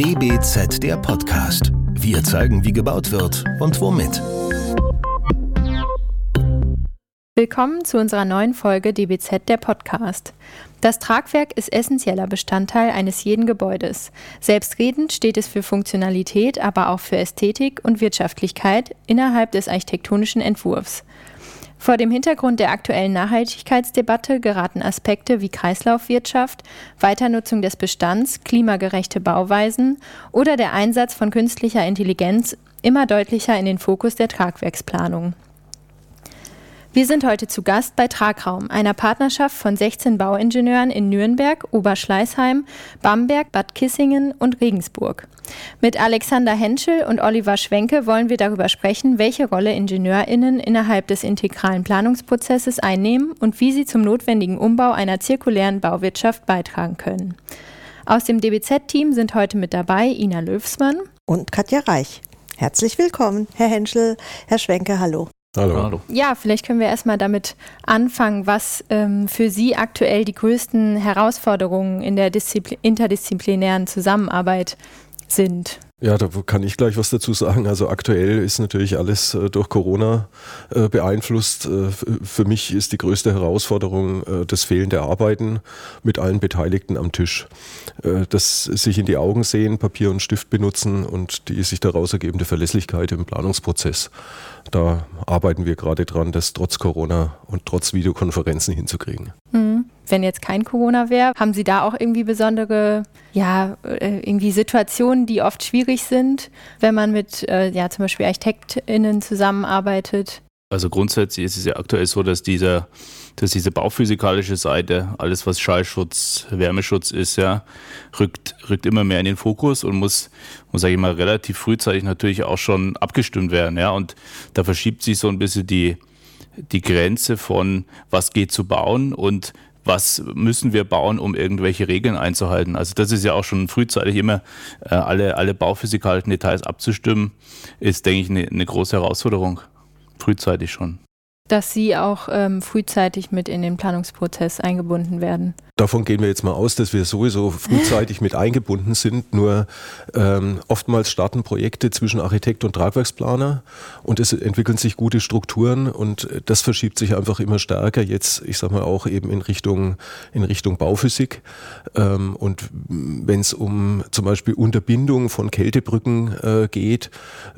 DBZ der Podcast. Wir zeigen, wie gebaut wird und womit. Willkommen zu unserer neuen Folge DBZ der Podcast. Das Tragwerk ist essentieller Bestandteil eines jeden Gebäudes. Selbstredend steht es für Funktionalität, aber auch für Ästhetik und Wirtschaftlichkeit innerhalb des architektonischen Entwurfs. Vor dem Hintergrund der aktuellen Nachhaltigkeitsdebatte geraten Aspekte wie Kreislaufwirtschaft, Weiternutzung des Bestands, klimagerechte Bauweisen oder der Einsatz von künstlicher Intelligenz immer deutlicher in den Fokus der Tragwerksplanung. Wir sind heute zu Gast bei Tragraum, einer Partnerschaft von 16 Bauingenieuren in Nürnberg, Oberschleißheim, Bamberg, Bad Kissingen und Regensburg. Mit Alexander Henschel und Oliver Schwenke wollen wir darüber sprechen, welche Rolle IngenieurInnen innerhalb des integralen Planungsprozesses einnehmen und wie sie zum notwendigen Umbau einer zirkulären Bauwirtschaft beitragen können. Aus dem DBZ-Team sind heute mit dabei Ina Löwsmann und Katja Reich. Herzlich willkommen, Herr Henschel, Herr Schwenke, hallo. Hallo. Hallo. Ja, vielleicht können wir erstmal damit anfangen, was ähm, für Sie aktuell die größten Herausforderungen in der Diszipl interdisziplinären Zusammenarbeit sind. Ja, da kann ich gleich was dazu sagen. Also aktuell ist natürlich alles äh, durch Corona äh, beeinflusst. Äh, für mich ist die größte Herausforderung das fehlende Arbeiten mit allen Beteiligten am Tisch. Das sich in die Augen sehen, Papier und Stift benutzen und die sich daraus ergebende Verlässlichkeit im Planungsprozess. Da arbeiten wir gerade dran, das trotz Corona und trotz Videokonferenzen hinzukriegen. Mhm wenn jetzt kein Corona wäre, haben Sie da auch irgendwie besondere, ja, äh, irgendwie Situationen, die oft schwierig sind, wenn man mit, äh, ja, zum Beispiel ArchitektInnen zusammenarbeitet? Also grundsätzlich ist es ja aktuell so, dass dieser, dass diese bauphysikalische Seite, alles was Schallschutz, Wärmeschutz ist, ja, rückt, rückt immer mehr in den Fokus und muss, muss sage ich mal, relativ frühzeitig natürlich auch schon abgestimmt werden, ja. Und da verschiebt sich so ein bisschen die, die Grenze von was geht zu bauen und was müssen wir bauen, um irgendwelche Regeln einzuhalten. Also das ist ja auch schon frühzeitig immer äh, alle, alle bauphysikalischen Details abzustimmen, ist, denke ich, eine, eine große Herausforderung. Frühzeitig schon. Dass Sie auch ähm, frühzeitig mit in den Planungsprozess eingebunden werden. Davon gehen wir jetzt mal aus, dass wir sowieso frühzeitig mit eingebunden sind. Nur ähm, oftmals starten Projekte zwischen Architekt und Tragwerksplaner und es entwickeln sich gute Strukturen und das verschiebt sich einfach immer stärker jetzt, ich sage mal auch eben in Richtung, in Richtung Bauphysik. Ähm, und wenn es um zum Beispiel Unterbindung von Kältebrücken äh, geht,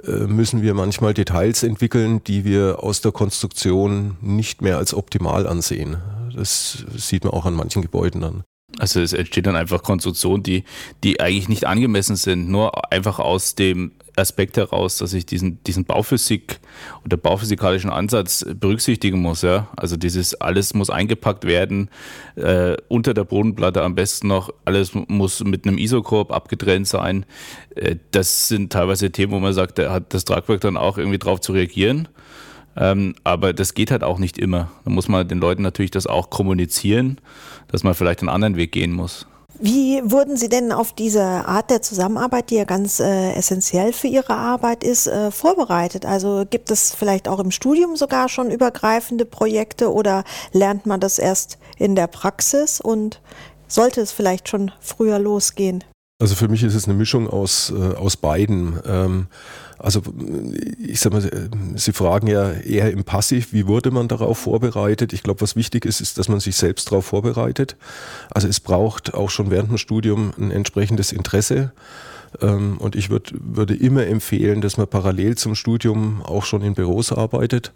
äh, müssen wir manchmal Details entwickeln, die wir aus der Konstruktion nicht mehr als optimal ansehen. Das sieht man auch an manchen Gebäuden dann. Also es entsteht dann einfach Konstruktionen, die, die eigentlich nicht angemessen sind, nur einfach aus dem Aspekt heraus, dass ich diesen, diesen Bauphysik oder bauphysikalischen Ansatz berücksichtigen muss. Ja? Also dieses alles muss eingepackt werden, äh, unter der Bodenplatte am besten noch, alles muss mit einem Isokorb abgetrennt sein. Äh, das sind teilweise Themen, wo man sagt, da hat das Tragwerk dann auch irgendwie drauf zu reagieren. Ähm, aber das geht halt auch nicht immer. Da muss man den Leuten natürlich das auch kommunizieren, dass man vielleicht einen anderen Weg gehen muss. Wie wurden Sie denn auf diese Art der Zusammenarbeit, die ja ganz äh, essentiell für Ihre Arbeit ist, äh, vorbereitet? Also gibt es vielleicht auch im Studium sogar schon übergreifende Projekte oder lernt man das erst in der Praxis und sollte es vielleicht schon früher losgehen? Also für mich ist es eine Mischung aus, äh, aus beiden. Ähm, also ich sag mal, Sie fragen ja eher im Passiv, wie wurde man darauf vorbereitet? Ich glaube, was wichtig ist, ist, dass man sich selbst darauf vorbereitet. Also es braucht auch schon während dem Studium ein entsprechendes Interesse. Ähm, und ich würd, würde immer empfehlen, dass man parallel zum Studium auch schon in Büros arbeitet.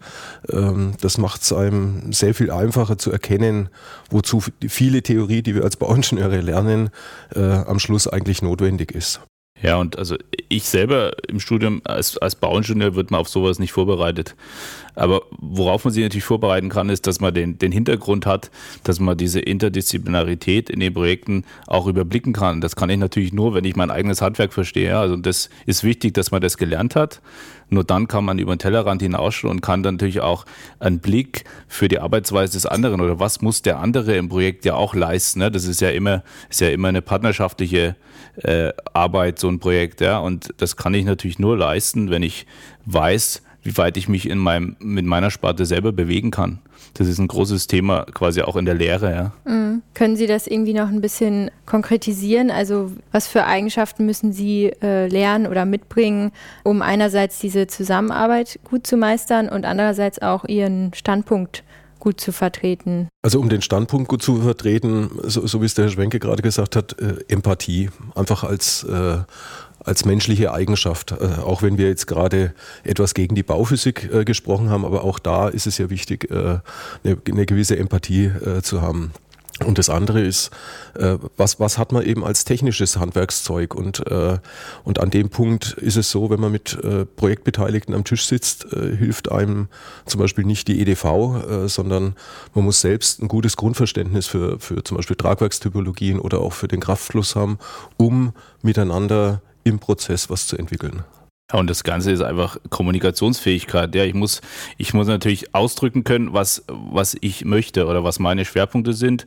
Ähm, das macht es einem sehr viel einfacher zu erkennen, wozu viele Theorie, die wir als Bauingenieure lernen, äh, am Schluss eigentlich notwendig ist. Ja, und also ich selber im Studium als, als Bauingenieur wird man auf sowas nicht vorbereitet. Aber worauf man sich natürlich vorbereiten kann, ist, dass man den, den Hintergrund hat, dass man diese Interdisziplinarität in den Projekten auch überblicken kann. Das kann ich natürlich nur, wenn ich mein eigenes Handwerk verstehe. Also das ist wichtig, dass man das gelernt hat. Nur dann kann man über den Tellerrand hinausschauen und kann dann natürlich auch einen Blick für die Arbeitsweise des anderen oder was muss der andere im Projekt ja auch leisten. Ne? Das ist ja immer, ist ja immer eine partnerschaftliche äh, Arbeit, so ein Projekt. Ja? Und das kann ich natürlich nur leisten, wenn ich weiß, wie weit ich mich in meinem, mit meiner Sparte selber bewegen kann. Das ist ein großes Thema quasi auch in der Lehre. Ja. Mhm. Können Sie das irgendwie noch ein bisschen konkretisieren? Also was für Eigenschaften müssen Sie äh, lernen oder mitbringen, um einerseits diese Zusammenarbeit gut zu meistern und andererseits auch Ihren Standpunkt gut zu vertreten? Also um den Standpunkt gut zu vertreten, so, so wie es der Herr Schwenke gerade gesagt hat, äh, Empathie. Einfach als, äh, als menschliche Eigenschaft. Äh, auch wenn wir jetzt gerade etwas gegen die Bauphysik äh, gesprochen haben, aber auch da ist es ja wichtig, äh, eine, eine, gewisse Empathie äh, zu haben. Und das andere ist, äh, was, was hat man eben als technisches Handwerkszeug? Und, äh, und an dem Punkt ist es so, wenn man mit äh, Projektbeteiligten am Tisch sitzt, äh, hilft einem zum Beispiel nicht die EDV, äh, sondern man muss selbst ein gutes Grundverständnis für, für zum Beispiel Tragwerkstypologien oder auch für den Kraftfluss haben, um miteinander im Prozess was zu entwickeln. Und das Ganze ist einfach Kommunikationsfähigkeit. Ja, ich muss, ich muss natürlich ausdrücken können, was, was ich möchte oder was meine Schwerpunkte sind,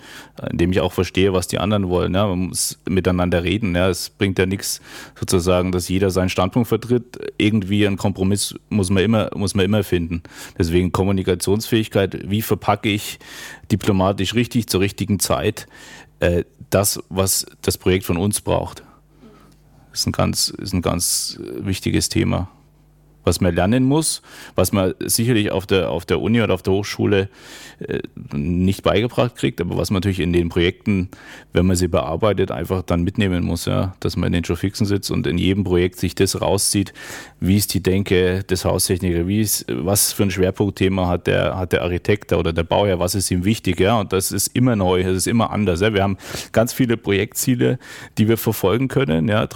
indem ich auch verstehe, was die anderen wollen. Ja, man muss miteinander reden. Ja, es bringt ja nichts sozusagen, dass jeder seinen Standpunkt vertritt. Irgendwie einen Kompromiss muss man immer, muss man immer finden. Deswegen Kommunikationsfähigkeit. Wie verpacke ich diplomatisch richtig zur richtigen Zeit äh, das, was das Projekt von uns braucht? Ist ein ganz, ist ein ganz wichtiges Thema was man lernen muss, was man sicherlich auf der, auf der Uni oder auf der Hochschule äh, nicht beigebracht kriegt, aber was man natürlich in den Projekten, wenn man sie bearbeitet, einfach dann mitnehmen muss, ja, dass man in den Showfixen sitzt und in jedem Projekt sich das rauszieht, wie ist die Denke des Haustechnikers, wie ist, was für ein Schwerpunktthema hat der, hat der Architekt oder der Bauherr, was ist ihm wichtig, ja, und das ist immer neu, das ist immer anders, ja. Wir haben ganz viele Projektziele, die wir verfolgen können, ja,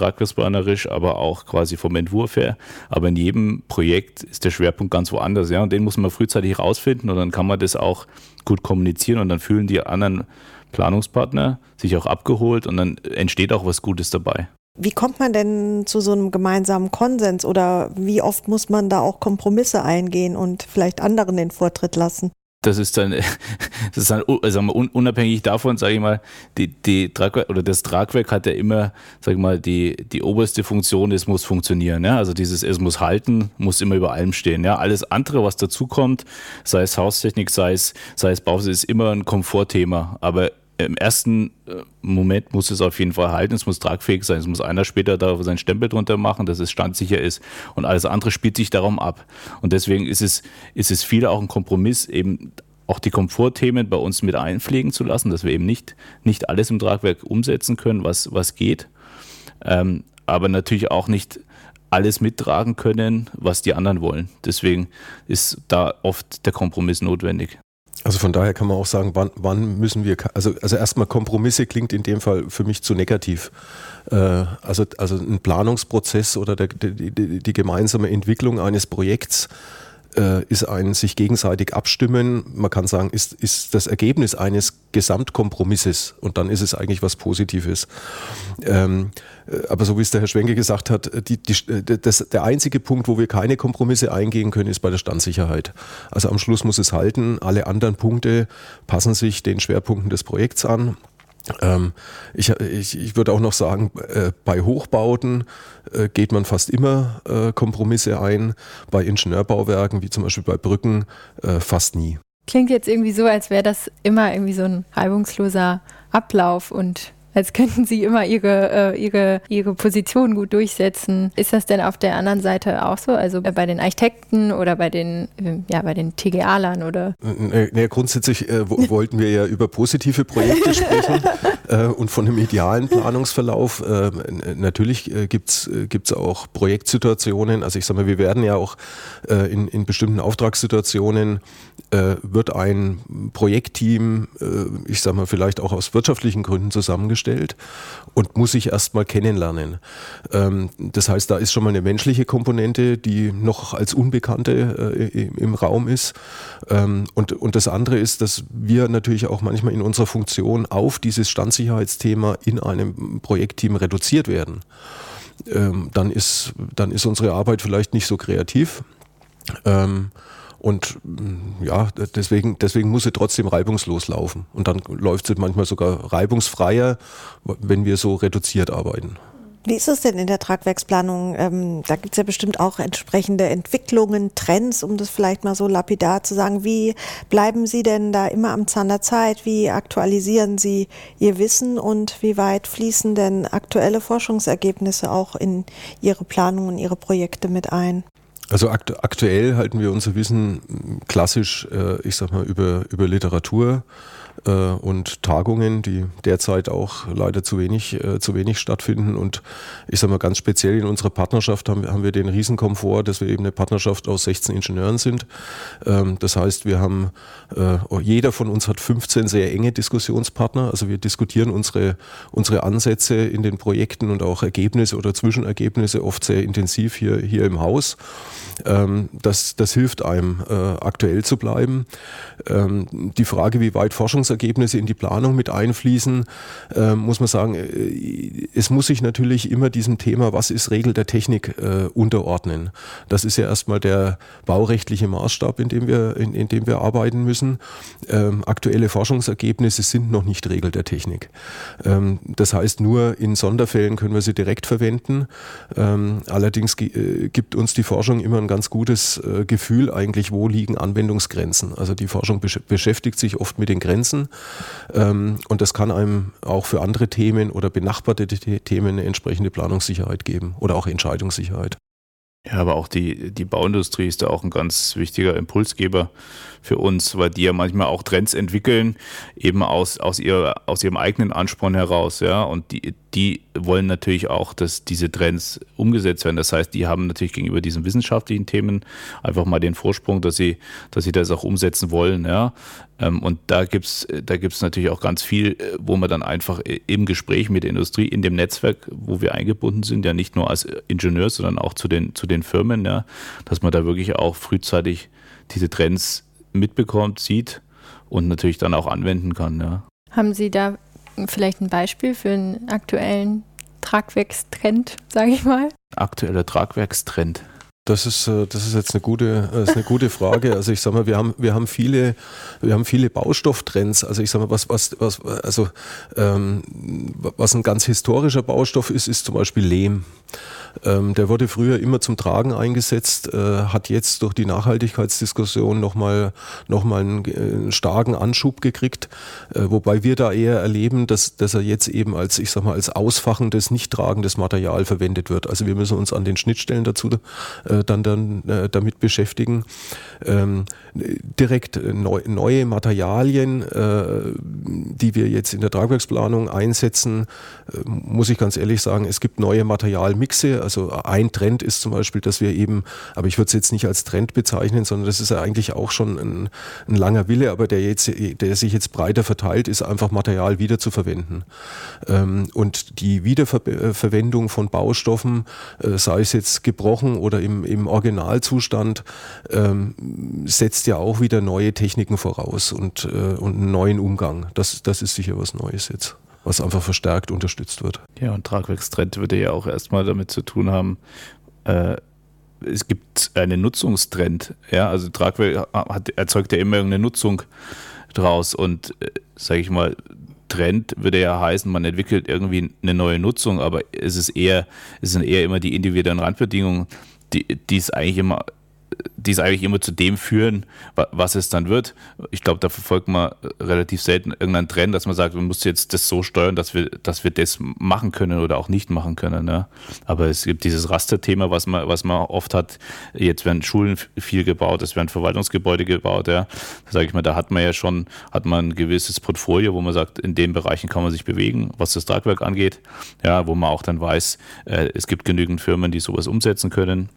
aber auch quasi vom Entwurf her, aber in jedem Projekt ist der Schwerpunkt ganz woanders, ja, und den muss man frühzeitig rausfinden und dann kann man das auch gut kommunizieren und dann fühlen die anderen Planungspartner sich auch abgeholt und dann entsteht auch was Gutes dabei. Wie kommt man denn zu so einem gemeinsamen Konsens oder wie oft muss man da auch Kompromisse eingehen und vielleicht anderen den Vortritt lassen? Das ist dann, das ist dann also unabhängig davon, sage ich mal, die, die Tragwerk oder das Tragwerk hat ja immer, sage ich mal, die, die oberste Funktion, es muss funktionieren. Ja? Also dieses, es muss halten, muss immer über allem stehen. Ja? Alles andere, was dazukommt, sei es Haustechnik, sei es, sei es Bau, ist immer ein Komfortthema. Aber im ersten äh, Moment muss es auf jeden Fall halten, es muss tragfähig sein, es muss einer später da seinen Stempel drunter machen, dass es standsicher ist und alles andere spielt sich darum ab. Und deswegen ist es, ist es viel auch ein Kompromiss, eben auch die Komfortthemen bei uns mit einpflegen zu lassen, dass wir eben nicht, nicht alles im Tragwerk umsetzen können, was, was geht, ähm, aber natürlich auch nicht alles mittragen können, was die anderen wollen. Deswegen ist da oft der Kompromiss notwendig. Also von daher kann man auch sagen, wann, wann müssen wir, also, also erstmal Kompromisse klingt in dem Fall für mich zu negativ. Äh, also, also ein Planungsprozess oder der, die, die, die gemeinsame Entwicklung eines Projekts äh, ist ein sich gegenseitig abstimmen. Man kann sagen, ist, ist das Ergebnis eines Gesamtkompromisses und dann ist es eigentlich was Positives. Ähm, äh, aber so wie es der Herr Schwenke gesagt hat, die, die, das, der einzige Punkt, wo wir keine Kompromisse eingehen können, ist bei der Standsicherheit. Also am Schluss muss es halten. Alle anderen Punkte passen sich den Schwerpunkten des Projekts an. Ähm, ich, ich, ich würde auch noch sagen, äh, bei Hochbauten äh, geht man fast immer äh, Kompromisse ein, bei Ingenieurbauwerken wie zum Beispiel bei Brücken fast nie. Klingt jetzt irgendwie so, als wäre das immer irgendwie so ein reibungsloser Ablauf und als könnten sie immer ihre, äh, ihre, ihre Position gut durchsetzen. Ist das denn auf der anderen Seite auch so? Also äh, bei den Architekten oder bei den, äh, ja, bei den TGA-Lern oder? Naja, grundsätzlich äh, wollten wir ja über positive Projekte sprechen äh, und von einem idealen Planungsverlauf. Äh, natürlich äh, gibt's gibt's auch Projektsituationen. Also ich sage mal, wir werden ja auch in, in bestimmten Auftragssituationen wird ein Projektteam, ich sage mal, vielleicht auch aus wirtschaftlichen Gründen zusammengestellt und muss sich erstmal kennenlernen. Ähm, das heißt, da ist schon mal eine menschliche Komponente, die noch als Unbekannte äh, im Raum ist. Ähm, und, und das andere ist, dass wir natürlich auch manchmal in unserer Funktion auf dieses Standsicherheitsthema in einem Projektteam reduziert werden. Ähm, dann, ist, dann ist unsere Arbeit vielleicht nicht so kreativ. Ähm, und mm, ja, deswegen, deswegen muss sie trotzdem reibungslos laufen. Und dann läuft sie manchmal sogar reibungsfreier, wenn wir so reduziert arbeiten. Wie ist es denn in der Tragwerksplanung? Ähm, da gibt es ja bestimmt auch entsprechende Entwicklungen, Trends, um das vielleicht mal so lapidar zu sagen. Wie bleiben Sie denn da immer am Zahn der Zeit? Wie aktualisieren Sie Ihr Wissen und wie weit fließen denn aktuelle Forschungsergebnisse auch in Ihre Planung und Ihre Projekte mit ein? Also akt aktuell halten wir unser Wissen klassisch, äh, ich sag mal, über, über Literatur und Tagungen, die derzeit auch leider zu wenig, äh, zu wenig stattfinden. Und ich sage mal ganz speziell in unserer Partnerschaft haben, haben wir den Riesenkomfort, dass wir eben eine Partnerschaft aus 16 Ingenieuren sind. Ähm, das heißt, wir haben, äh, jeder von uns hat 15 sehr enge Diskussionspartner. Also wir diskutieren unsere, unsere Ansätze in den Projekten und auch Ergebnisse oder Zwischenergebnisse oft sehr intensiv hier, hier im Haus. Ähm, das, das hilft einem, äh, aktuell zu bleiben. Ähm, die Frage, wie weit Forschungsergebnisse in die Planung mit einfließen, äh, muss man sagen, äh, es muss sich natürlich immer diesem Thema, was ist Regel der Technik, äh, unterordnen. Das ist ja erstmal der baurechtliche Maßstab, in dem wir, in, in dem wir arbeiten müssen. Ähm, aktuelle Forschungsergebnisse sind noch nicht Regel der Technik. Ähm, das heißt, nur in Sonderfällen können wir sie direkt verwenden. Ähm, allerdings äh, gibt uns die Forschung immer ein ganz gutes äh, Gefühl eigentlich, wo liegen Anwendungsgrenzen. Also die Forschung besch beschäftigt sich oft mit den Grenzen ähm, und das kann einem auch für andere Themen oder benachbarte Themen eine entsprechende Planungssicherheit geben oder auch Entscheidungssicherheit. Ja, aber auch die, die Bauindustrie ist da auch ein ganz wichtiger Impulsgeber für uns, weil die ja manchmal auch Trends entwickeln, eben aus, aus, ihr, aus ihrem eigenen Ansporn heraus, ja. Und die, die wollen natürlich auch, dass diese Trends umgesetzt werden. Das heißt, die haben natürlich gegenüber diesen wissenschaftlichen Themen einfach mal den Vorsprung, dass sie, dass sie das auch umsetzen wollen, ja. Ähm, und da gibt's da gibt's natürlich auch ganz viel, wo man dann einfach im Gespräch mit der Industrie, in dem Netzwerk, wo wir eingebunden sind, ja nicht nur als Ingenieur, sondern auch zu den, zu den Firmen, ja, dass man da wirklich auch frühzeitig diese Trends mitbekommt, sieht und natürlich dann auch anwenden kann. Ja. Haben Sie da vielleicht ein Beispiel für einen aktuellen Tragwerkstrend, sage ich mal? Aktueller Tragwerkstrend. Das ist, äh, das ist jetzt eine gute, äh, ist eine gute Frage. Also ich sage mal, wir haben, wir haben viele, wir haben viele Baustofftrends. Also ich sage mal, was, was, was, also ähm, was ein ganz historischer Baustoff ist, ist zum Beispiel Lehm. Ähm, der wurde früher immer zum Tragen eingesetzt, äh, hat jetzt durch die Nachhaltigkeitsdiskussion nochmal noch mal einen, einen, starken Anschub gekriegt, äh, wobei wir da eher erleben, dass, dass er jetzt eben als, ich sag mal, als ausfachendes, nicht tragendes Material verwendet wird. Also wir müssen uns an den Schnittstellen dazu äh, dann, dann äh, damit beschäftigen. Ähm, direkt neu, neue Materialien, äh, die wir jetzt in der Tragwerksplanung einsetzen, äh, muss ich ganz ehrlich sagen, es gibt neue Materialmixe, also ein Trend ist zum Beispiel, dass wir eben, aber ich würde es jetzt nicht als Trend bezeichnen, sondern das ist ja eigentlich auch schon ein, ein langer Wille, aber der, jetzt, der sich jetzt breiter verteilt, ist einfach Material wieder zu verwenden. Ähm, und die Wiederverwendung von Baustoffen, äh, sei es jetzt gebrochen oder im, im Originalzustand, ähm, setzt ja auch wieder neue Techniken voraus und, äh, und einen neuen Umgang. Das, das ist sicher was Neues jetzt was einfach verstärkt unterstützt wird. Ja, und Tragwerkstrend würde ja auch erstmal damit zu tun haben, äh, es gibt einen Nutzungstrend. Ja, also Tragwerk hat, erzeugt ja immer irgendeine Nutzung draus und äh, sage ich mal, Trend würde ja heißen, man entwickelt irgendwie eine neue Nutzung, aber es ist eher, es sind eher immer die individuellen Randbedingungen, die, die es eigentlich immer die es eigentlich immer zu dem führen, was es dann wird. Ich glaube, da verfolgt man relativ selten irgendeinen Trend, dass man sagt, man muss jetzt das so steuern, dass wir, dass wir das machen können oder auch nicht machen können. Ne? Aber es gibt dieses Rasterthema, was man, was man oft hat. Jetzt werden Schulen viel gebaut, es werden Verwaltungsgebäude gebaut. Ja. Sage ich mal, da hat man ja schon, hat man ein gewisses Portfolio, wo man sagt, in den Bereichen kann man sich bewegen, was das Tragwerk angeht. Ja, wo man auch dann weiß, äh, es gibt genügend Firmen, die sowas umsetzen können.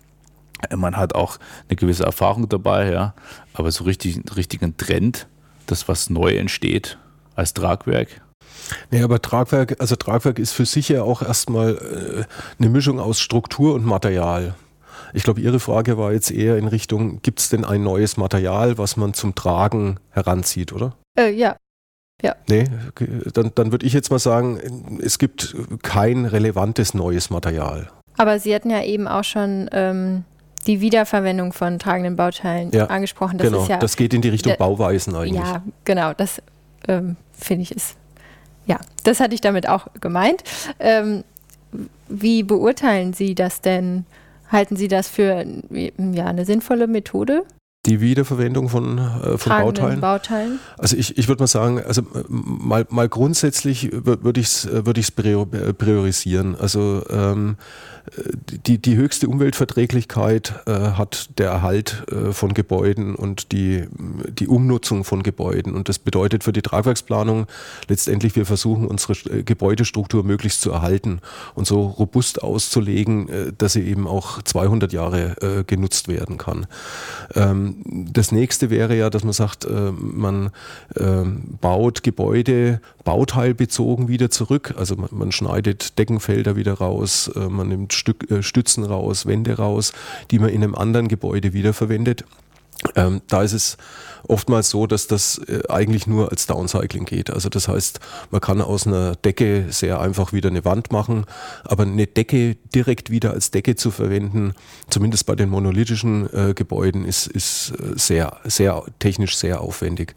Man hat auch eine gewisse Erfahrung dabei, ja, aber so richtig richtigen Trend, das was neu entsteht als Tragwerk. Nee, aber Tragwerk, also Tragwerk ist für sich ja auch erstmal äh, eine Mischung aus Struktur und Material. Ich glaube, Ihre Frage war jetzt eher in Richtung, gibt es denn ein neues Material, was man zum Tragen heranzieht, oder? Äh, ja. Ja. Nee, dann, dann würde ich jetzt mal sagen, es gibt kein relevantes neues Material. Aber Sie hatten ja eben auch schon ähm, die Wiederverwendung von tragenden Bauteilen ja, angesprochen. Das genau, ja, das geht in die Richtung Bauweisen eigentlich. Ja, genau, das ähm, finde ich ist, ja, das hatte ich damit auch gemeint. Ähm, Wie beurteilen Sie das denn? Halten Sie das für ja, eine sinnvolle Methode? Die Wiederverwendung von, äh, von Bauteilen? Bauteilen? Also ich, ich würde mal sagen, also mal, mal grundsätzlich würde ich es würd priorisieren. Also ähm, die, die höchste Umweltverträglichkeit äh, hat der Erhalt äh, von Gebäuden und die, die Umnutzung von Gebäuden. Und das bedeutet für die Tragwerksplanung letztendlich, wir versuchen unsere äh, Gebäudestruktur möglichst zu erhalten und so robust auszulegen, äh, dass sie eben auch 200 Jahre äh, genutzt werden kann. Ähm, das nächste wäre ja, dass man sagt, äh, man ähm, baut Gebäude bauteilbezogen wieder zurück. Also man, schneidet Deckenfelder wieder raus, man nimmt äh, Stützen raus, Wände raus, die man in einem anderen Gebäude wiederverwendet. Ähm, da ist es oftmals so, dass das äh, eigentlich nur als Downcycling geht. Also das heißt, man kann aus einer Decke sehr einfach wieder eine Wand machen, aber eine Decke direkt wieder als Decke zu verwenden, zumindest bei den monolithischen äh, Gebäuden, ist, ist äh, sehr, sehr technisch sehr aufwendig.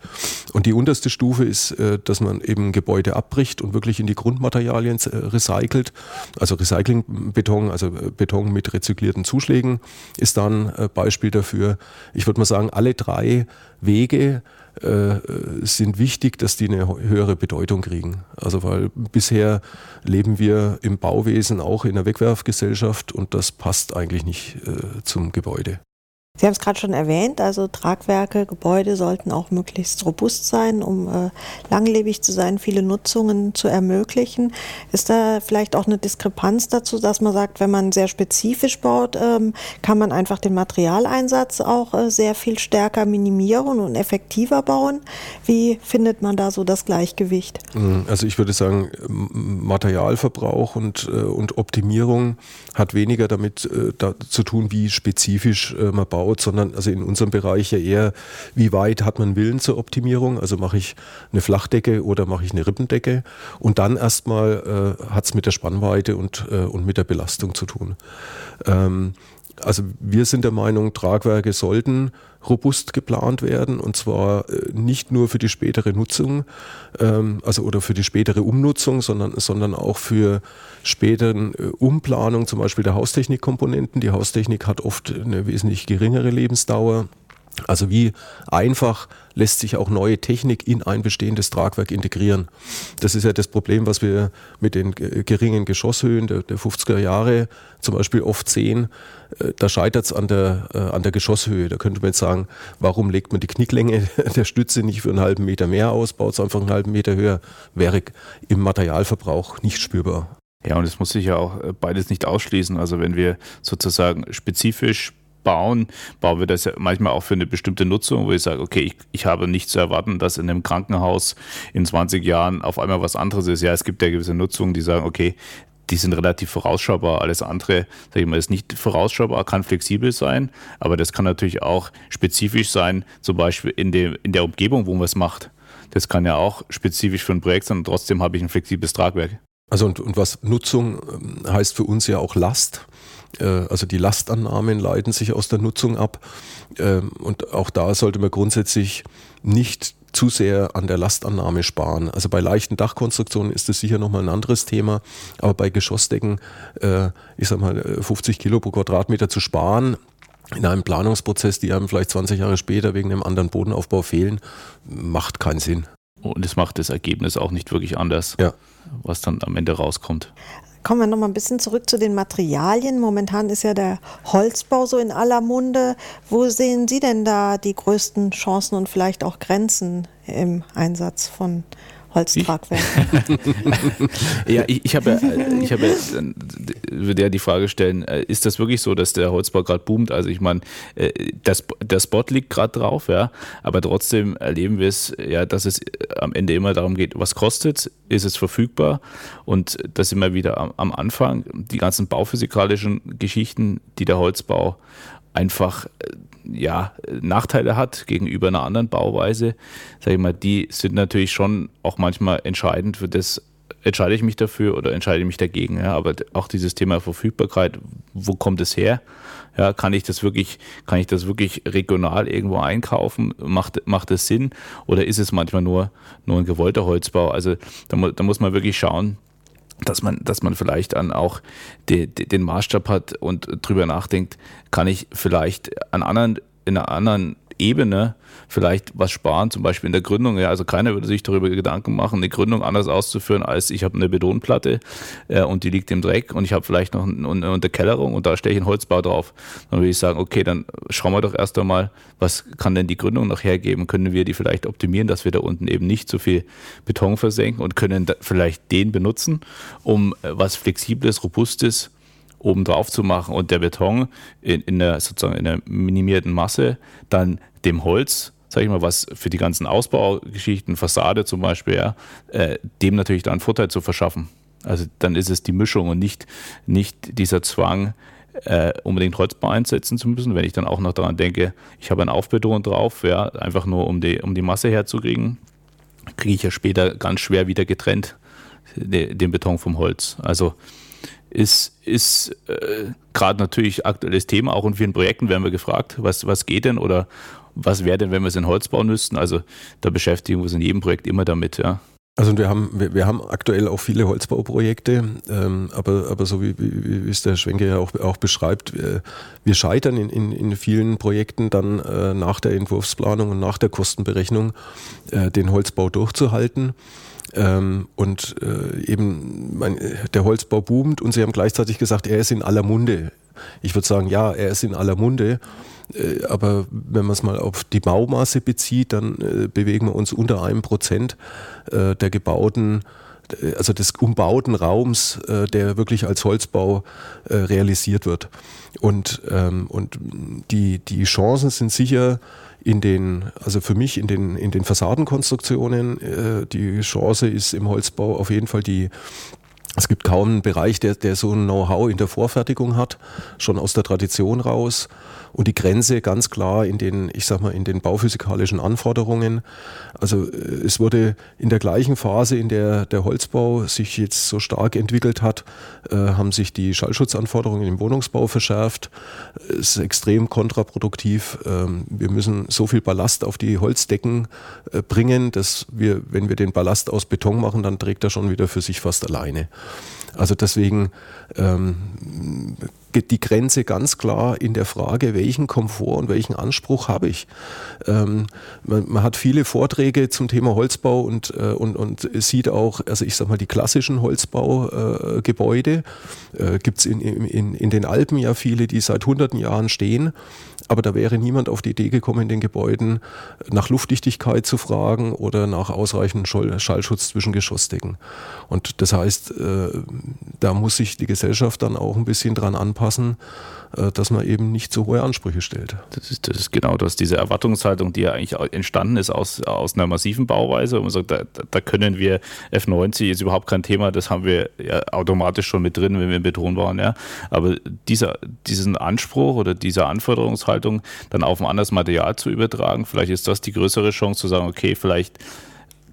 Und die unterste Stufe ist, äh, dass man eben Gebäude abbricht und wirklich in die Grundmaterialien äh, recycelt. Also Recyclingbeton, also äh, Beton mit rezyklierten Zuschlägen ist dann ein Beispiel dafür. Ich würde mal sagen, alle drei Wege äh, sind wichtig, dass die eine höhere Bedeutung kriegen. Also weil bisher leben wir im Bauwesen auch in einer Wegwerfgesellschaft und das passt eigentlich nicht äh, zum Gebäude. Sie haben es gerade schon erwähnt, also Tragwerke, Gebäude sollten auch möglichst robust sein, um äh, langlebig zu sein, viele Nutzungen zu ermöglichen. Ist da vielleicht auch eine Diskrepanz dazu, dass man sagt, wenn man sehr spezifisch baut, ähm, kann man einfach den Materialeinsatz auch äh, sehr viel stärker minimieren und effektiver bauen? Wie findet man da so das Gleichgewicht? Hm, also ich würde sagen, Materialverbrauch und, äh, und Optimierung hat weniger damit äh, da zu tun, wie spezifisch äh, man baut baut, sondern also in unserem Bereich ja eher, wie weit hat man Willen zur Optimierung? Also mache ich eine Flachdecke oder mache ich eine Rippendecke? Und dann erstmal äh, hat es mit der Spannweite und, äh, und mit der Belastung zu tun. Ähm, also wir sind der Meinung, Tragwerke sollten robust geplant werden und zwar äh, nicht nur für die spätere Nutzung, ähm, also oder für die spätere Umnutzung, sondern, sondern auch für späteren äh, Umplanung, zum Beispiel der Haustechnikkomponenten. Die Haustechnik hat oft eine wesentlich geringere Lebensdauer. Also wie einfach lässt sich auch neue Technik in ein bestehendes Tragwerk integrieren. Das ist ja das Problem, was wir mit den geringen Geschosshöhen der, der 50er Jahre zum Beispiel oft sehen. Äh, da scheitert es an der, äh, an der Geschosshöhe. Da könnte man jetzt sagen, warum legt man die Knicklänge der Stütze nicht für einen halben Meter mehr aus, baut es einfach einen halben Meter höher, wäre im Materialverbrauch nicht spürbar. Ja, und es muss sich ja auch äh, beides nicht ausschließen. Also wenn wir sozusagen spezifisch bauen, bauen wir das ja manchmal auch für eine bestimmte Nutzung, wo ich sage, okay, ich, ich habe nicht zu erwarten, dass in einem Krankenhaus in 20 Jahren auf einmal was anderes ist. Ja, es gibt ja gewisse Nutzungen, die sagen, okay, die sind relativ vorausschaubar. Alles andere, sage ich mal, ist nicht vorausschaubar, kann flexibel sein, aber das kann natürlich auch spezifisch sein, zum Beispiel in, dem, in der Umgebung, wo man es macht. Das kann ja auch spezifisch für ein Projekt sein und trotzdem habe ich ein flexibles Tragwerk. Also und, und was Nutzung ähm, heißt für uns ja auch Last. Äh, also die Lastannahmen leiten sich aus der Nutzung ab. Ähm, und auch da sollte man grundsätzlich nicht zu sehr an der Lastannahme sparen. Also bei leichten Dachkonstruktionen ist das sicher nochmal ein anderes Thema, aber bei Geschossdecken, äh, ich sag mal, 50 Kilo pro Quadratmeter zu sparen, in einem Planungsprozess, die einem vielleicht 20 Jahre später wegen einem anderen Bodenaufbau fehlen, macht keinen Sinn. Und es macht das Ergebnis auch nicht wirklich anders, ja. was dann am Ende rauskommt. Kommen wir nochmal ein bisschen zurück zu den Materialien. Momentan ist ja der Holzbau so in aller Munde. Wo sehen Sie denn da die größten Chancen und vielleicht auch Grenzen im Einsatz von Holztragwerk. ja, ich, ich habe ich habe würde ja die Frage stellen, äh, ist das wirklich so, dass der Holzbau gerade boomt? Also ich meine, äh, das, der Spot liegt gerade drauf, ja, aber trotzdem erleben wir es ja, dass es am Ende immer darum geht, was kostet, ist es verfügbar und das wir wieder am, am Anfang, die ganzen bauphysikalischen Geschichten, die der Holzbau einfach äh, ja, Nachteile hat gegenüber einer anderen Bauweise, sage ich mal, die sind natürlich schon auch manchmal entscheidend für das, entscheide ich mich dafür oder entscheide ich mich dagegen. Ja, aber auch dieses Thema Verfügbarkeit, wo kommt es her? Ja, kann ich das wirklich, kann ich das wirklich regional irgendwo einkaufen? Macht, macht das Sinn? Oder ist es manchmal nur, nur ein gewollter Holzbau? Also da, da muss man wirklich schauen, dass man, dass man vielleicht dann auch die, die, den Maßstab hat und drüber nachdenkt, kann ich vielleicht an anderen, in einer anderen Ebene vielleicht was sparen, zum Beispiel in der Gründung. Ja, also keiner würde sich darüber Gedanken machen, eine Gründung anders auszuführen, als ich habe eine Betonplatte äh, und die liegt im Dreck und ich habe vielleicht noch eine, Unterkellerung und da stelle ich einen Holzbau drauf. Dann würde ich sagen, okay, dann schauen wir doch erst einmal, was kann denn die Gründung noch hergeben? Können wir die vielleicht optimieren, dass wir da unten eben nicht so viel Beton versenken und können vielleicht den benutzen, um äh, was Flexibles, Robustes oben drauf zu machen und der Beton in, in der sozusagen in der minimierten Masse dann dem Holz, sage ich mal, was für die ganzen Ausbaugeschichten, Fassade zum Beispiel, ja, äh, dem natürlich dann Vorteil zu verschaffen. Also dann ist es die Mischung und nicht, nicht dieser Zwang, äh, unbedingt Holzbau einsetzen zu müssen. Wenn ich dann auch noch daran denke, ich habe einen Aufbeton drauf, ja, einfach nur um die, um die Masse herzukriegen, kriege ich ja später ganz schwer wieder getrennt den Beton vom Holz. Also ist, ist äh, gerade natürlich aktuelles Thema. Auch in vielen Projekten werden wir gefragt, was, was geht denn oder was wäre denn, wenn wir es in Holz bauen müssten. Also da beschäftigen wir uns in jedem Projekt immer damit, ja. Also wir haben, wir, wir haben aktuell auch viele Holzbauprojekte, ähm, aber, aber so wie, wie, wie es der Schwenke ja auch, auch beschreibt, wir, wir scheitern in, in, in vielen Projekten dann äh, nach der Entwurfsplanung und nach der Kostenberechnung äh, den Holzbau durchzuhalten. Ähm, und äh, eben mein, der Holzbau boomt und Sie haben gleichzeitig gesagt, er ist in aller Munde. Ich würde sagen, ja, er ist in aller Munde. Äh, aber wenn man es mal auf die Baumasse bezieht, dann äh, bewegen wir uns unter einem Prozent äh, der gebauten äh, also des umbauten Raums, äh, der wirklich als Holzbau äh, realisiert wird. Und, ähm, und die, die Chancen sind sicher in den, also für mich in den, in den Fassadenkonstruktionen, äh, die Chance ist im Holzbau auf jeden Fall die, es gibt kaum einen Bereich, der, der so ein Know-how in der Vorfertigung hat, schon aus der Tradition raus und die Grenze ganz klar in den, ich sag mal, in den bauphysikalischen Anforderungen. Also äh, es wurde in der gleichen Phase, in der der Holzbau sich jetzt so stark entwickelt hat, äh, haben sich die Schallschutzanforderungen im Wohnungsbau verschärft. Es ist extrem kontraproduktiv. Ähm, wir müssen so viel Ballast auf die Holzdecken äh, bringen, dass wir, wenn wir den Ballast aus Beton machen, dann trägt er schon wieder für sich fast alleine. Also deswegen ähm, die Grenze ganz klar in der Frage, welchen Komfort und welchen Anspruch habe ich. Ähm, man, man, hat viele Vorträge zum Thema Holzbau und, äh, und, und sieht auch, also ich sag mal, die klassischen Holzbaugebäude. Äh, Gibt es in, in, in den Alpen ja viele, die seit hunderten Jahren stehen. Aber da wäre niemand auf die Idee gekommen, in den Gebäuden nach Luftdichtigkeit zu fragen oder nach ausreichendem Schallschutz zwischen Geschossdecken. Und das heißt, äh, da muss sich die Gesellschaft dann auch ein bisschen dran anpassen, dass man eben nicht so hohe Ansprüche stellt. Das ist, das ist genau das, diese Erwartungshaltung, die ja eigentlich entstanden ist aus, aus einer massiven Bauweise. Und man sagt, da, da können wir F90 ist überhaupt kein Thema, das haben wir ja automatisch schon mit drin, wenn wir im Beton bauen. Ja. Aber dieser, diesen Anspruch oder diese Anforderungshaltung dann auf ein anderes Material zu übertragen, vielleicht ist das die größere Chance zu sagen, okay, vielleicht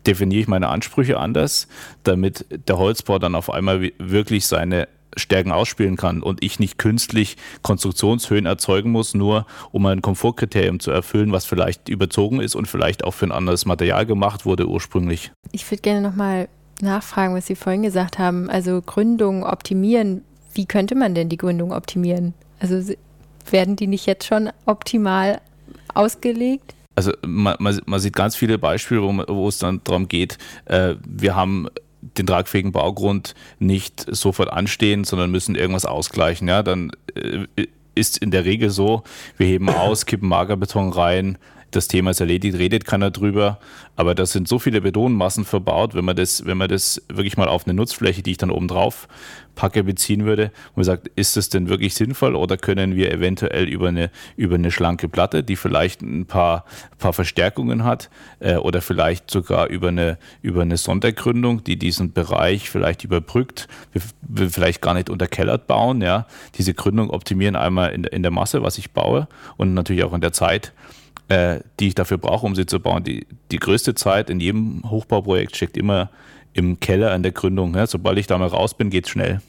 definiere ich meine Ansprüche anders, damit der Holzbau dann auf einmal wirklich seine Stärken ausspielen kann und ich nicht künstlich Konstruktionshöhen erzeugen muss, nur um ein Komfortkriterium zu erfüllen, was vielleicht überzogen ist und vielleicht auch für ein anderes Material gemacht wurde ursprünglich. Ich würde gerne nochmal nachfragen, was Sie vorhin gesagt haben. Also Gründung optimieren. Wie könnte man denn die Gründung optimieren? Also werden die nicht jetzt schon optimal ausgelegt? Also man, man, man sieht ganz viele Beispiele, wo, wo es dann darum geht, äh, wir haben den tragfähigen Baugrund nicht sofort anstehen, sondern müssen irgendwas ausgleichen. Ja, dann äh, ist in der Regel so, wir heben aus, kippen Magerbeton rein, das Thema ist erledigt, redet keiner drüber. Aber das sind so viele Betonmassen verbaut, wenn man das, wenn man das wirklich mal auf eine Nutzfläche, die ich dann oben drauf packe, beziehen würde, und man sagt, ist das denn wirklich sinnvoll oder können wir eventuell über eine, über eine schlanke Platte, die vielleicht ein paar, paar Verstärkungen hat, äh, oder vielleicht sogar über eine, über eine Sondergründung, die diesen Bereich vielleicht überbrückt, vielleicht gar nicht unterkellert bauen, ja, diese Gründung optimieren einmal in, in der Masse, was ich baue und natürlich auch in der Zeit äh, die ich dafür brauche, um sie zu bauen. Die, die größte Zeit in jedem Hochbauprojekt steckt immer im Keller an der Gründung. Ja, sobald ich da mal raus bin, geht es schnell.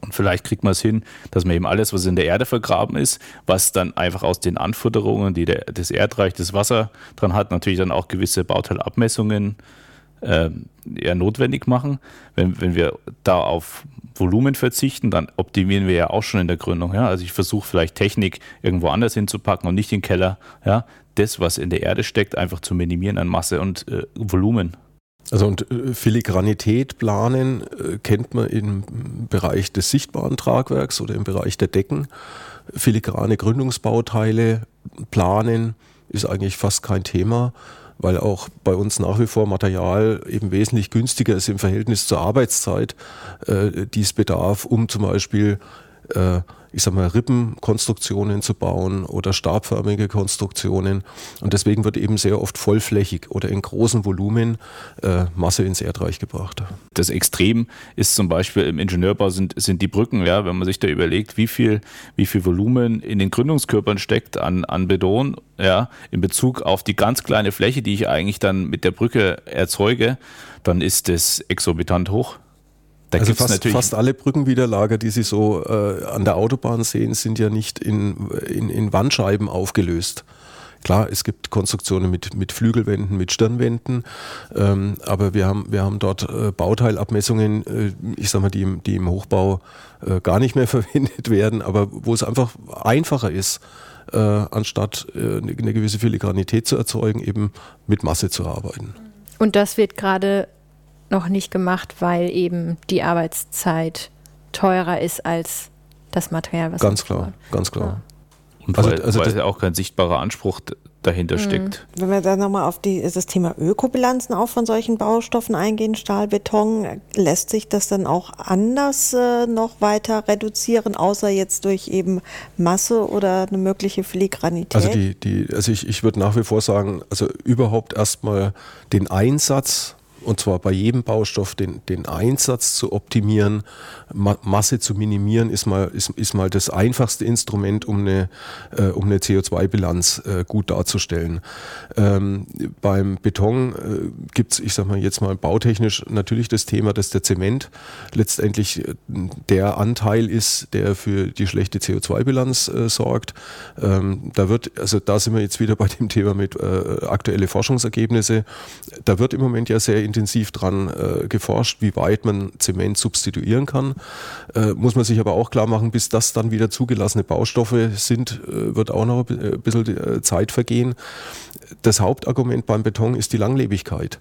Und vielleicht kriegt man es hin, dass man eben alles, was in der Erde vergraben ist, was dann einfach aus den Anforderungen, die der, das Erdreich, das Wasser dran hat, natürlich dann auch gewisse Bauteilabmessungen äh, eher notwendig machen. Wenn, wenn wir da auf Volumen verzichten, dann optimieren wir ja auch schon in der Gründung. Ja? Also ich versuche vielleicht Technik irgendwo anders hinzupacken und nicht den Keller. Ja? Das, was in der Erde steckt, einfach zu minimieren an Masse und äh, Volumen. Also und äh, Filigranität planen äh, kennt man im Bereich des sichtbaren Tragwerks oder im Bereich der Decken. Filigrane Gründungsbauteile planen ist eigentlich fast kein Thema, weil auch bei uns nach wie vor Material eben wesentlich günstiger ist im Verhältnis zur Arbeitszeit, äh, dies bedarf, um zum Beispiel äh, ich sag mal, Rippenkonstruktionen zu bauen oder stabförmige Konstruktionen. Und deswegen wird eben sehr oft vollflächig oder in großen Volumen äh, Masse ins Erdreich gebracht. Das Extrem ist zum Beispiel im Ingenieurbau sind, sind die Brücken, ja, wenn man sich da überlegt, wie viel, wie viel Volumen in den Gründungskörpern steckt an, an Beton, ja, in Bezug auf die ganz kleine Fläche, die ich eigentlich dann mit der Brücke erzeuge, dann ist das exorbitant hoch. Da also fast, fast, alle Brückenwiderlager, die Sie so äh, an der Autobahn sehen, sind ja nicht in, in, in, Wandscheiben aufgelöst. Klar, es gibt Konstruktionen mit, mit Flügelwänden, mit Stirnwänden, ähm, aber wir haben, wir haben dort äh, Bauteilabmessungen, äh, ich sag mal, die, im, die im Hochbau äh, gar nicht mehr verwendet werden, aber wo es einfach einfacher ist, äh, anstatt äh, eine, eine gewisse Filigranität zu erzeugen, eben mit Masse zu arbeiten. Und das wird gerade noch nicht gemacht, weil eben die Arbeitszeit teurer ist als das Material, was Ganz klar, ganz klar. Ja. Und also, weil, also weil auch kein sichtbarer Anspruch dahinter mhm. steckt. Wenn wir dann nochmal auf die, das Thema Ökobilanzen auch von solchen Baustoffen eingehen, Stahl, Beton, lässt sich das dann auch anders äh, noch weiter reduzieren, außer jetzt durch eben Masse oder eine mögliche Filigranität? Also, die, die, also ich, ich würde nach wie vor sagen, also überhaupt erstmal den Einsatz und zwar bei jedem Baustoff den, den Einsatz zu optimieren, Ma Masse zu minimieren, ist mal, ist, ist mal das einfachste Instrument, um eine, äh, um eine CO2-Bilanz äh, gut darzustellen. Ähm, beim Beton äh, gibt es, ich sag mal jetzt mal bautechnisch natürlich das Thema, dass der Zement letztendlich äh, der Anteil ist, der für die schlechte CO2-Bilanz äh, sorgt. Ähm, da wird, also da sind wir jetzt wieder bei dem Thema mit äh, aktuelle Forschungsergebnisse. Da wird im Moment ja sehr intensiv dran äh, geforscht, wie weit man Zement substituieren kann. Äh, muss man sich aber auch klar machen, bis das dann wieder zugelassene Baustoffe sind, äh, wird auch noch ein bisschen äh, Zeit vergehen. Das Hauptargument beim Beton ist die Langlebigkeit.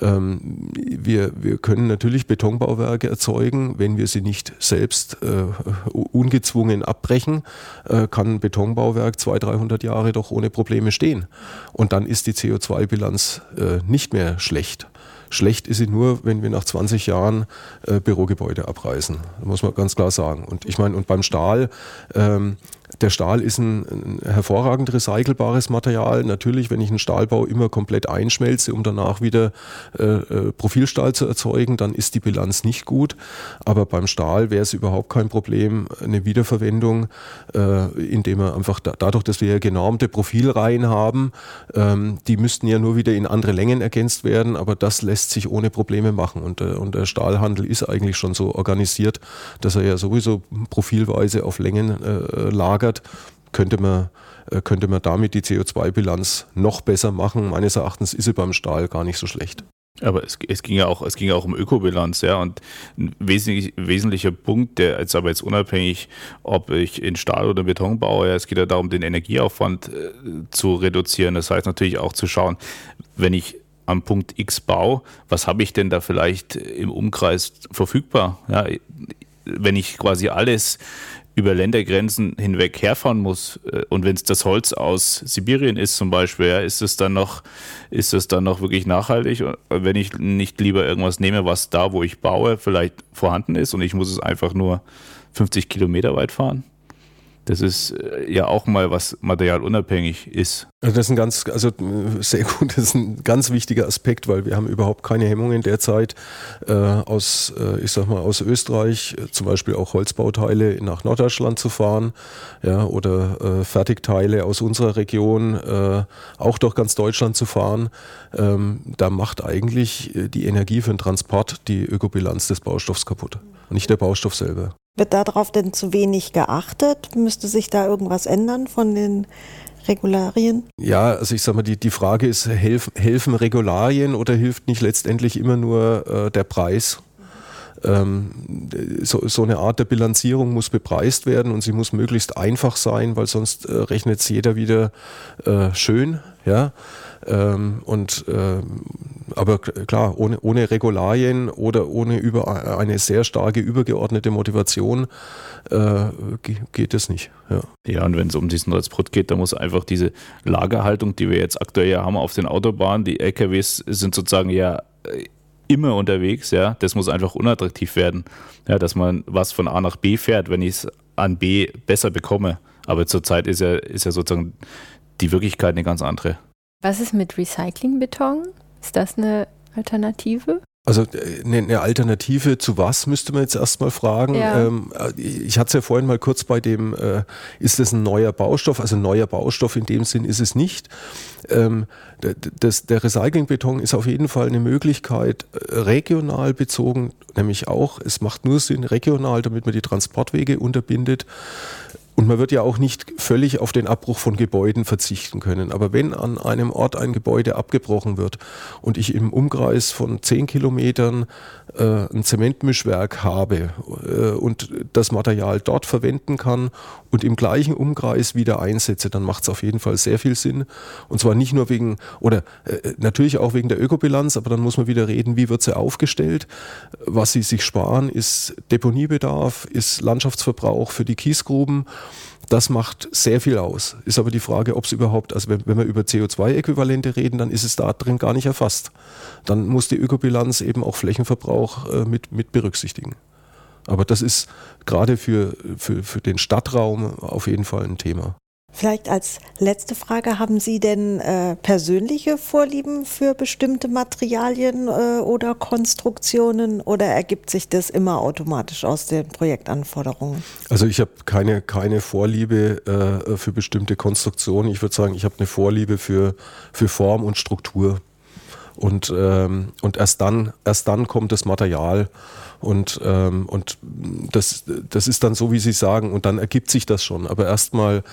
Ähm, wir, wir können natürlich Betonbauwerke erzeugen, wenn wir sie nicht selbst äh, ungezwungen abbrechen, äh, kann ein Betonbauwerk 200, 300 Jahre doch ohne Probleme stehen. Und dann ist die CO2-Bilanz äh, nicht mehr schlecht. Schlecht ist sie nur, wenn wir nach 20 Jahren äh, Bürogebäude abreißen. Muss man ganz klar sagen. Und ich meine, und beim Stahl, ähm, der Stahl ist ein, hervorragend recycelbares Material. Natürlich, wenn ich einen Stahlbau immer komplett einschmelze, um danach wieder äh, äh, Profilstahl zu erzeugen, dann ist die Bilanz nicht gut. Aber beim Stahl wäre es überhaupt kein Problem, eine Wiederverwendung, äh, indem man einfach da, dadurch, dass wir ja genormte Profilreihen haben, ähm, die müssten ja nur wieder in andere Längen ergänzt werden, aber das lässt sich ohne Probleme machen. Und, äh, und der Stahlhandel ist eigentlich schon so organisiert, dass er ja sowieso profilweise auf Längen äh, lagert verlagert, könnte man, äh, könnte man damit die CO2-Bilanz noch besser machen. Meines Erachtens ist sie beim Stahl gar nicht so schlecht. Aber es, es, ging ja auch, es ging ja auch um Ökobilanz, ja. Und ein wesentlich, wesentlicher Punkt, der jetzt aber jetzt unabhängig, ob ich in Stahl oder Beton baue, ja, es geht ja darum, den Energieaufwand äh, zu reduzieren. Das heißt natürlich auch zu schauen, wenn ich am Punkt X baue, was habe ich denn da vielleicht im Umkreis verfügbar? Ja, wenn ich quasi alles über Ländergrenzen hinweg herfahren muss äh, und wenn es das Holz aus Sibirien ist zum Beispiel, ja, ist es dann noch, ist es dann noch wirklich nachhaltig? Wenn ich nicht lieber irgendwas nehme, was da, wo ich baue, vielleicht vorhanden ist und ich muss es einfach nur 50 Kilometer weit fahren? Das ist äh, ja auch mal was materialunabhängig ist. Also das ist ein ganz, also sehr gut, das ist ein ganz wichtiger Aspekt, weil wir haben überhaupt keine Hemmungen derzeit äh, aus, äh, ich sag mal, aus Österreich äh, zum Beispiel auch Holzbauteile nach Norddeutschland zu fahren, ja, oder äh, Fertigteile aus unserer Region auch durch ganz Deutschland zu fahren. Ähm, da macht eigentlich die Energie für den Transport die Ökobilanz des Baustoffs kaputt nicht der Baustoff selber. Wird darauf denn zu wenig geachtet? Müsste sich da irgendwas ändern von den Regularien? Ja, also ich sage mal, die, die Frage ist, helf, helfen Regularien oder hilft nicht letztendlich immer nur äh, der Preis? Ähm, so, so, eine Art der Bilanzierung muss bepreist werden und sie muss möglichst einfach sein, weil sonst äh, rechnet es jeder wieder äh, schön. Ja? Ähm, und äh, aber klar, ohne, ohne Regularien oder ohne über eine sehr starke übergeordnete Motivation äh, geht es nicht. Ja, ja und wenn es um diesen Transport geht, dann muss einfach diese Lagerhaltung, die wir jetzt aktuell ja haben auf den Autobahnen, die LKWs sind sozusagen ja äh, immer unterwegs, ja, das muss einfach unattraktiv werden. Ja, dass man was von A nach B fährt, wenn ich es an B besser bekomme. Aber zurzeit ist ja, ist ja sozusagen die Wirklichkeit eine ganz andere. Was ist mit Recyclingbeton? Ist das eine Alternative? Also äh, eine Alternative zu was, müsste man jetzt erstmal fragen. Ja. Ähm, äh, ich hatte es ja vorhin mal kurz bei dem, äh, ist das ein neuer Baustoff? Also neuer Baustoff in dem Sinn ist es nicht. Ähm, das, der Recyclingbeton ist auf jeden Fall eine Möglichkeit, regional bezogen, nämlich auch, es macht nur Sinn, regional, damit man die Transportwege unterbindet. Und man wird ja auch nicht völlig auf den Abbruch von Gebäuden verzichten können. Aber wenn an einem Ort ein Gebäude abgebrochen wird und ich im Umkreis von zehn Kilometern äh, ein Zementmischwerk habe äh, und das Material dort verwenden kann und im gleichen Umkreis wieder einsetze, dann macht es auf jeden Fall sehr viel Sinn. Und zwar nicht nur wegen, oder äh, natürlich auch wegen der Ökobilanz, aber dann muss man wieder reden, wie wird sie aufgestellt. Was sie sich sparen, ist Deponiebedarf, ist Landschaftsverbrauch für die Kiesgruben. Das macht sehr viel aus. Ist aber die Frage, ob es überhaupt, also wenn, wenn wir über CO2-Äquivalente reden, dann ist es da drin gar nicht erfasst. Dann muss die Ökobilanz eben auch Flächenverbrauch äh, mit, mit berücksichtigen. Aber das ist gerade für, für, für den Stadtraum auf jeden Fall ein Thema. Vielleicht als letzte Frage, haben Sie denn äh, persönliche Vorlieben für bestimmte Materialien äh, oder Konstruktionen oder ergibt sich das immer automatisch aus den Projektanforderungen? Also ich habe keine, keine Vorliebe äh, für bestimmte Konstruktionen. Ich würde sagen, ich habe eine Vorliebe für, für Form und Struktur. Und, ähm, und erst, dann, erst dann kommt das Material. Und, ähm, und das, das ist dann so, wie Sie sagen, und dann ergibt sich das schon. Aber erstmal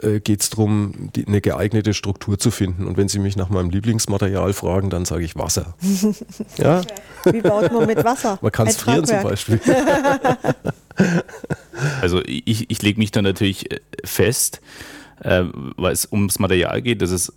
äh, geht es darum, die, eine geeignete Struktur zu finden. Und wenn Sie mich nach meinem Lieblingsmaterial fragen, dann sage ich Wasser. ja? Wie baut man mit Wasser? Man kann es frieren zum Beispiel. also ich, ich lege mich da natürlich äh, fest äh, weil es ums Material geht. Das ist,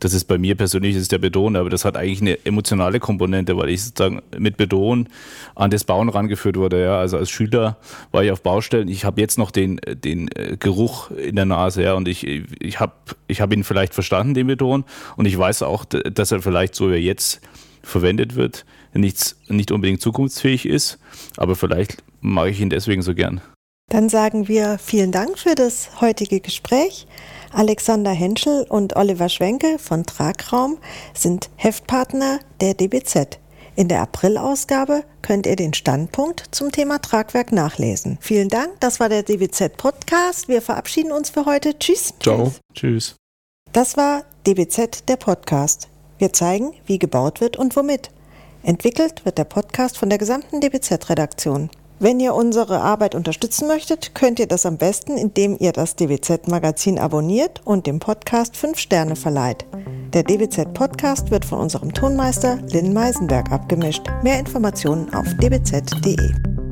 das ist bei mir persönlich ist der Beton, aber das hat eigentlich eine emotionale Komponente, weil ich sozusagen mit Beton an das Bauen rangeführt wurde. Ja. Also als Schüler war ich auf Baustellen. Ich habe jetzt noch den, den äh, Geruch in der Nase ja, und ich, ich habe ich hab ihn vielleicht verstanden, den Beton, und ich weiß auch, dass er vielleicht so wie er jetzt verwendet wird, nichts, nicht unbedingt zukunftsfähig ist, aber vielleicht mag ich ihn deswegen so gern. Dann sagen wir vielen Dank für das heutige Gespräch. Alexander Henschel und Oliver Schwenke von Tragraum sind Heftpartner der DBZ. In der Aprilausgabe könnt ihr den Standpunkt zum Thema Tragwerk nachlesen. Vielen Dank, das war der DBZ Podcast. Wir verabschieden uns für heute. Tschüss. Ciao. Tschüss. Das war DBZ der Podcast. Wir zeigen, wie gebaut wird und womit. Entwickelt wird der Podcast von der gesamten DBZ-Redaktion. Wenn ihr unsere Arbeit unterstützen möchtet, könnt ihr das am besten, indem ihr das DWZ-Magazin abonniert und dem Podcast 5 Sterne verleiht. Der DWZ-Podcast wird von unserem Tonmeister Lynn Meisenberg abgemischt. Mehr Informationen auf dwz.de.